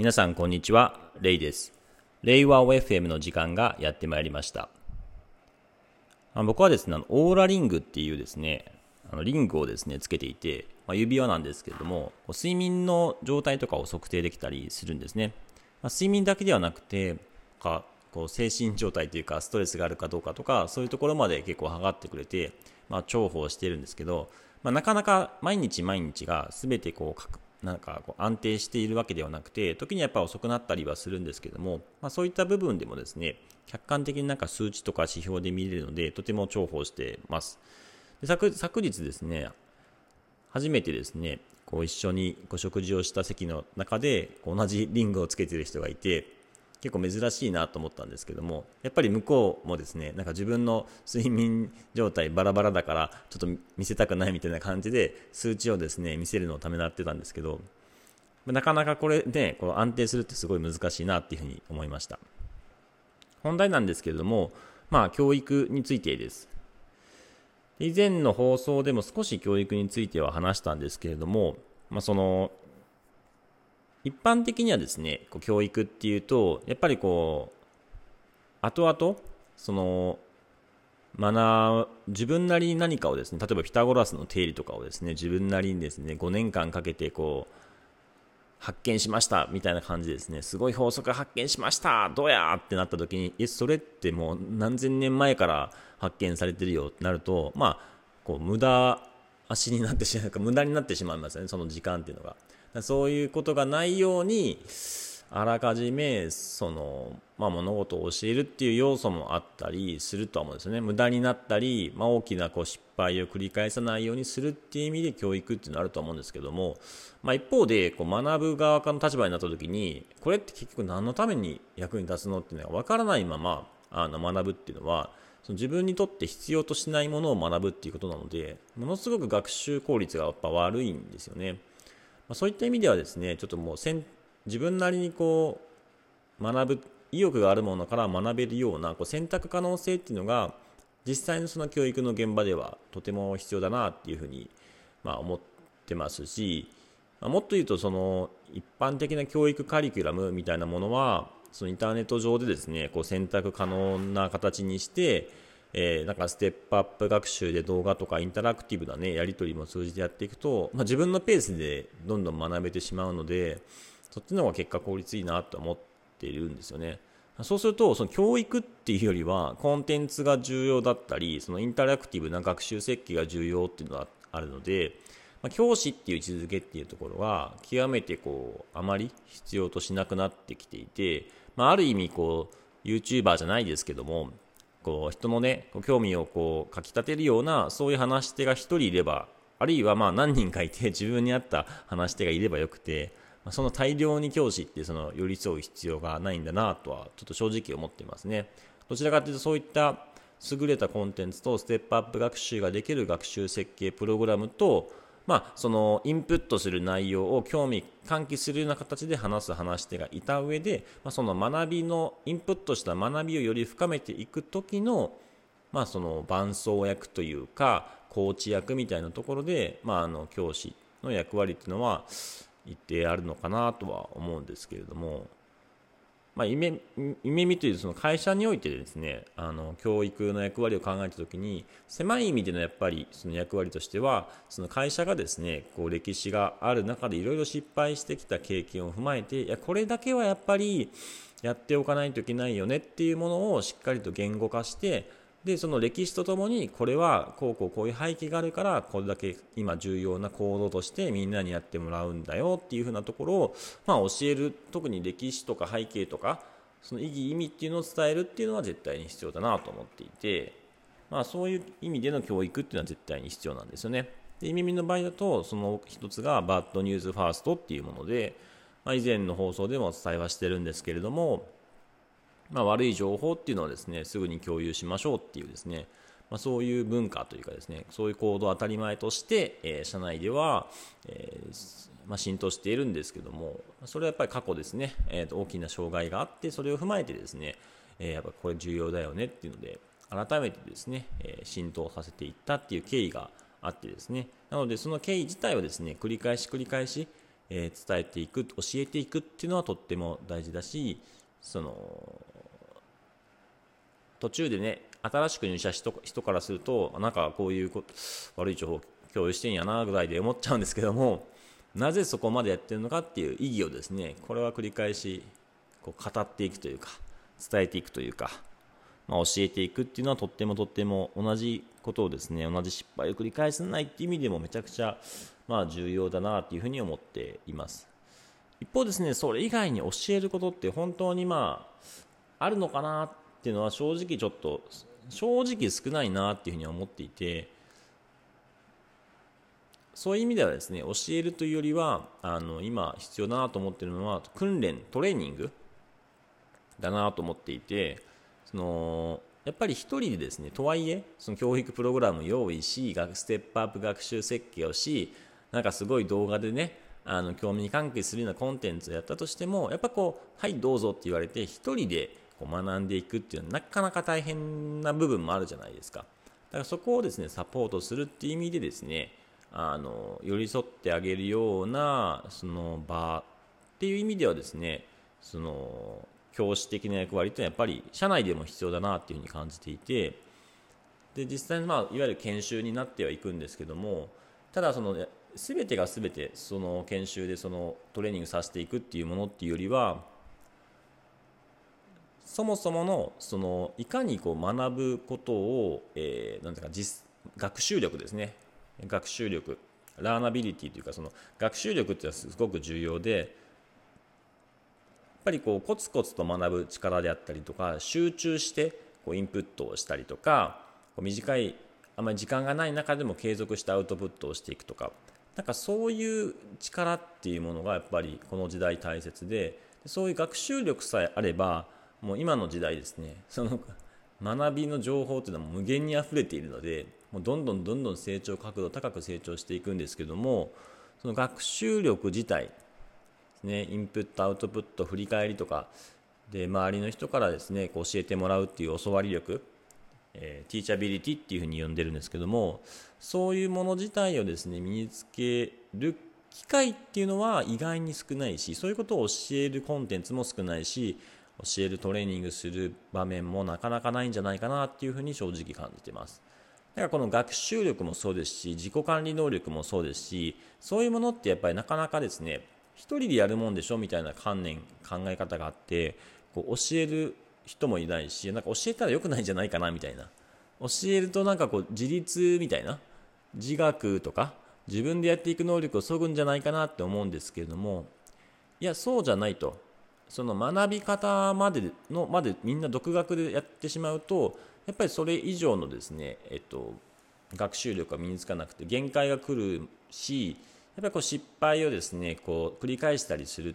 皆さんこんにちは、レイです。レイワー FM の時間がやってまいりました。あ僕はですね、オーラリングっていうですね、あのリングをですね、つけていて、まあ、指輪なんですけれども、睡眠の状態とかを測定できたりするんですね。まあ、睡眠だけではなくて、かこう精神状態というか、ストレスがあるかどうかとか、そういうところまで結構測ってくれて、まあ、重宝してるんですけど、まあ、なかなか毎日毎日が全てこうなんかこう安定しているわけではなくて時にやっぱ遅くなったりはするんですけども、まあ、そういった部分でもですね客観的になんか数値とか指標で見れるのでとても重宝してます。で昨昨日ですね初めてですねこう一緒にご食事をした席の中で同じリングをつけている人がいて結構珍しいなと思ったんですけどもやっぱり向こうもですねなんか自分の睡眠状態バラバラだからちょっと見せたくないみたいな感じで数値をですね見せるのをためらってたんですけどなかなかこれでこう安定するってすごい難しいなっていうふうに思いました。本題なんですけれどもまあ教育についてです。以前の放送でも少し教育については話したんですけれども、まあ、その一般的にはですね、こう教育っていうと、やっぱりこう、後々、その、学自分なりに何かをですね、例えばピタゴラスの定理とかをですね、自分なりにですね、5年間かけてこう、発見しましたみたいな感じですね、すごい法則発見しましたどうやってなった時に、え、それってもう何千年前から発見されてるよってなると、まあ、こう、無駄足になってしまうか、無駄になってしまいますよね、その時間っていうのが。そういうことがないようにあらかじめその、まあ、物事を教えるっていう要素もあったりするとは思うんですよね無駄になったり、まあ、大きなこう失敗を繰り返さないようにするっていう意味で教育っていうのはあると思うんですけども、まあ、一方でこう学ぶ側の立場になった時にこれって結局何のために役に立つのっていうのが分からないままあの学ぶっていうのはその自分にとって必要としないものを学ぶっていうことなのでものすごく学習効率がやっぱ悪いんですよね。まあ、そういった意味ではですねちょっともう自分なりにこう学ぶ意欲があるものから学べるようなこう選択可能性っていうのが実際のその教育の現場ではとても必要だなっていうふうにまあ思ってますし、まあ、もっと言うとその一般的な教育カリキュラムみたいなものはそのインターネット上でですねこう選択可能な形にしてえー、なんかステップアップ学習で動画とかインタラクティブなね、やり取りも通じてやっていくと、まあ、自分のペースでどんどん学べてしまうので、そっちの方が結果効率いいなと思っているんですよね。そうすると、その教育っていうよりは、コンテンツが重要だったり、そのインタラクティブな学習設計が重要っていうのがあるので、まあ、教師っていう位置づけっていうところは、極めてこう、あまり必要としなくなってきていて、まあ、ある意味こう、YouTuber じゃないですけども、こう人のね興味をこうかき立てるようなそういう話し手が1人いればあるいはまあ何人かいて 自分に合った話し手がいればよくてその大量に教師ってその寄り添う必要がないんだなとはちょっと正直思っていますね。どちらかというとそういった優れたコンテンツとステップアップ学習ができる学習設計プログラムとまあ、そのインプットする内容を興味喚起するような形で話す話し手がいた上で、まあ、その学びのインプットした学びをより深めていく時の,、まあその伴走役というかコーチ役みたいなところで、まあ、あの教師の役割っていうのは一定あるのかなとは思うんですけれども。まあ、夢夢見というその会社においてですねあの教育の役割を考えた時に狭い意味でのやっぱりその役割としてはその会社がですねこう歴史がある中でいろいろ失敗してきた経験を踏まえていやこれだけはやっぱりやっておかないといけないよねっていうものをしっかりと言語化してでその歴史とともにこれはこうこうこういう背景があるからこれだけ今重要な行動としてみんなにやってもらうんだよっていうふうなところを、まあ、教える特に歴史とか背景とかその意義意味っていうのを伝えるっていうのは絶対に必要だなと思っていて、まあ、そういう意味での教育っていうのは絶対に必要なんですよね。で耳の場合だとその一つがバッドニュースファーストっていうもので、まあ、以前の放送でもお伝えはしてるんですけれどもまあ、悪い情報っていうのはですねすぐに共有しましょうっていうですね、まあ、そういう文化というかですねそういう行動を当たり前として、えー、社内では、えー、まあ、浸透しているんですけどもそれはやっぱり過去ですね、えー、と大きな障害があってそれを踏まえてですね、えやっぱこれ重要だよねっていうので改めてですね、え浸透させていったっていう経緯があってですねなのでその経緯自体はですね繰り返し繰り返しえ、伝えていく教えていくっていうのはとっても大事だしその途中でね新しく入社した人からするとなんかこういう悪い情報共有してんやなぐらいで思っちゃうんですけどもなぜそこまでやってるのかっていう意義をですねこれは繰り返しこう語っていくというか伝えていくというか、まあ、教えていくっていうのはとってもとっても同じことをですね同じ失敗を繰り返さないっていう意味でもめちゃくちゃまあ重要だなっていうふうに思っています。一方ですねそれ以外に教えることって本当にまああるのかなっていうのは正直ちょっと正直少ないなっていうふうに思っていてそういう意味ではですね教えるというよりはあの今必要だなと思ってるのは訓練トレーニングだなと思っていてそのやっぱり1人でですねとはいえその教育プログラムを用意しステップアップ学習設計をしなんかすごい動画でねあの興味に関係するようなコンテンツをやったとしてもやっぱこうはいどうぞって言われて1人でこう学んでいくっていうのはなかなか大変な部分もあるじゃないですか。だからそこをですねサポートするっていう意味でですねあの寄り添ってあげるようなその場っていう意味ではですねその教師的な役割ってのはやっぱり社内でも必要だなっていうふうに感じていてで実際に、まあ、いわゆる研修になってはいくんですけどもただその全てが全てその研修でそのトレーニングさせていくっていうものっていうよりはそもそものそのいかにこう学ぶことを、えー、なんていうか実学習力ですね。学習力。ラーナビリティというかその学習力っていうのはすごく重要でやっぱりこうコツコツと学ぶ力であったりとか集中してこうインプットをしたりとかこう短いあまり時間がない中でも継続してアウトプットをしていくとか。なんかそういう力っていうものがやっぱりこの時代大切でそういう学習力さえあればもう今の時代ですね。その学びの情報っていうのは無限に溢れているのでもうどんどんどんどん成長角度高く成長していくんですけどもその学習力自体ですね、インプット、アウトプット、振り返りとか、で、周りの人からですね、こう教えてもらうっていう教わり力、えー、ティーチャビリティっていうふうに呼んでるんですけども、そういうもの自体をですね、身につける機会っていうのは意外に少ないし、そういうことを教えるコンテンツも少ないし、教えるトレーニングする場面もなかなかないんじゃないかなっていうふうに正直感じてます。だからこの学習力もそうですし、自己管理能力もそうですし、そういうものってやっぱりなかなかですね、一人でやるもんでしょみたいな観念考え方があってこう教える人もいないしなんか教えたらよくないんじゃないかなみたいな教えるとなんかこう自立みたいな自学とか自分でやっていく能力をそぐんじゃないかなって思うんですけれどもいやそうじゃないとその学び方までのまでみんな独学でやってしまうとやっぱりそれ以上のですねえっと学習力が身につかなくて限界が来るしやっぱりこう失敗をですねこう繰り返したりする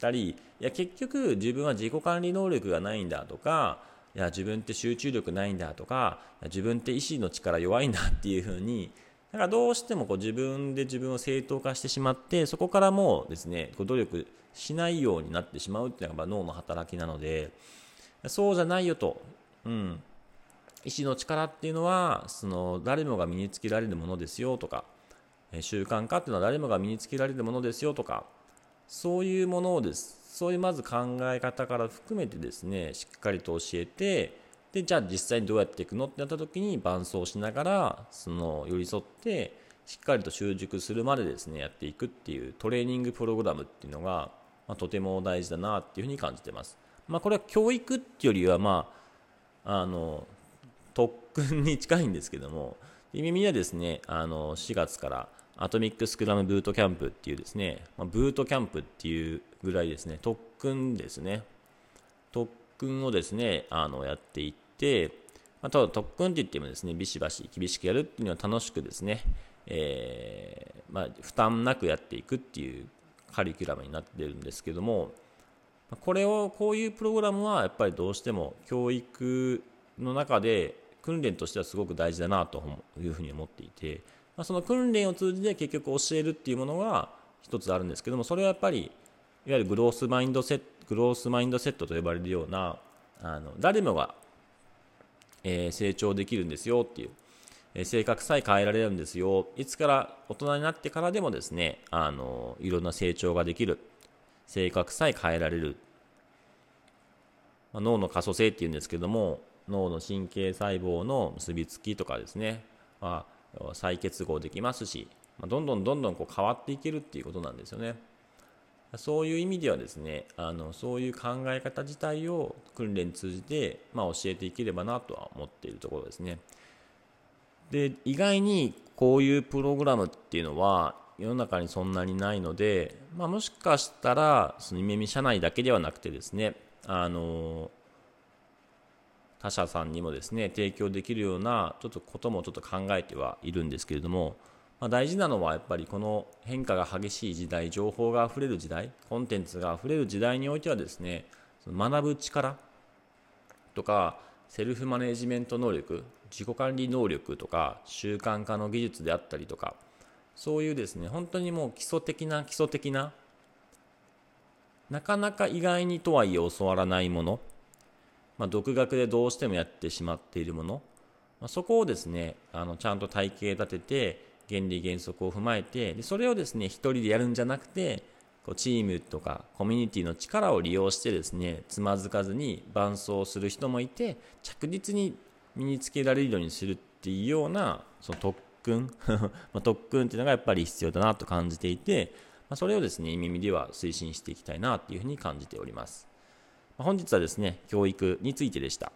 たりいや結局自分は自己管理能力がないんだとかいや自分って集中力ないんだとか自分って意志の力弱いんだっていうふうにだからどうしてもこう自分で自分を正当化してしまってそこからもうですねこう努力しないようになってしまうっていうのが脳の働きなのでそうじゃないよと、うん、意志の力っていうのはその誰もが身につけられるものですよとか習慣化っていうのは誰もが身につけられるものですよとかそういうものをですそういうまず考え方から含めてですねしっかりと教えてでじゃあ実際にどうやっていくのってなった時に伴走しながらその寄り添ってしっかりと習熟するまでですねやっていくっていうトレーニングプログラムっていうのが、まあ、とても大事だなっていうふうに感じてます。まあ、これは教育っていうよりはまああの特訓に近いんですけども意味はですねあの4月からアトミックスクラムブートキャンプっていうですね、まあ、ブートキャンプっていうぐらいですね、特訓ですね。特訓をですね、あの、やっていって、まあ、ただ特訓って言ってもですね、ビシバシ厳しくやるっていうのは楽しくですね、えー、まあ、負担なくやっていくっていうカリキュラムになってるんですけども、これを、こういうプログラムはやっぱりどうしても教育の中で訓練としてはすごく大事だなというふうに思っていて、ま、その訓練を通じて結局教えるっていうものが一つあるんですけどもそれはやっぱりいわゆるグロースマインドセットグロースマインドセットと呼ばれるようなあの誰もが、え、成長できるんですよっていう、性格さえ変えられるんですよ。いつから大人になってからでもですね、あの、いろんな成長ができる。性格さえ変えられる。まあ、脳の可塑性っていうんですけども、脳の神経細胞の結びつきとかですね、まあ、再結合できますし、まあ、どんどんどんどんこう変わっていけるっていうことなんですよね。そういう意味ではですね、あのそういう考え方自体を訓練通じて、まあ、教えていければなとは思っているところですね。で意外にこういうプログラムっていうのは世の中にそんなにないので、まあ、もしかしたらその夢見社内だけではなくてですねあの他社さんにもですね提供できるようなちょっとこともちょっと考えてはいるんですけれども、まあ、大事なのはやっぱりこの変化が激しい時代情報があふれる時代コンテンツがあふれる時代においてはですねその学ぶ力とかセルフマネジメント能力自己管理能力とか習慣化の技術であったりとかそういうですね本当にもう基礎的な基礎的ななかなか意外にとはいえ教わらないもの、まあ、独学でどうしてもやってしまっているもの、まあ、そこをですねあのちゃんと体系立てて原理原則を踏まえてでそれをですね一人でやるんじゃなくてこうチームとかコミュニティの力を利用してですねつまずかずに伴走する人もいて着実に身につけられるようにするっていうようなその特訓？ま特訓っていうのがやっぱり必要だなと感じていて、まあ、それをですね耳では推進していきたいなっていうふうに感じております、まあ、本日はですね教育についてでした。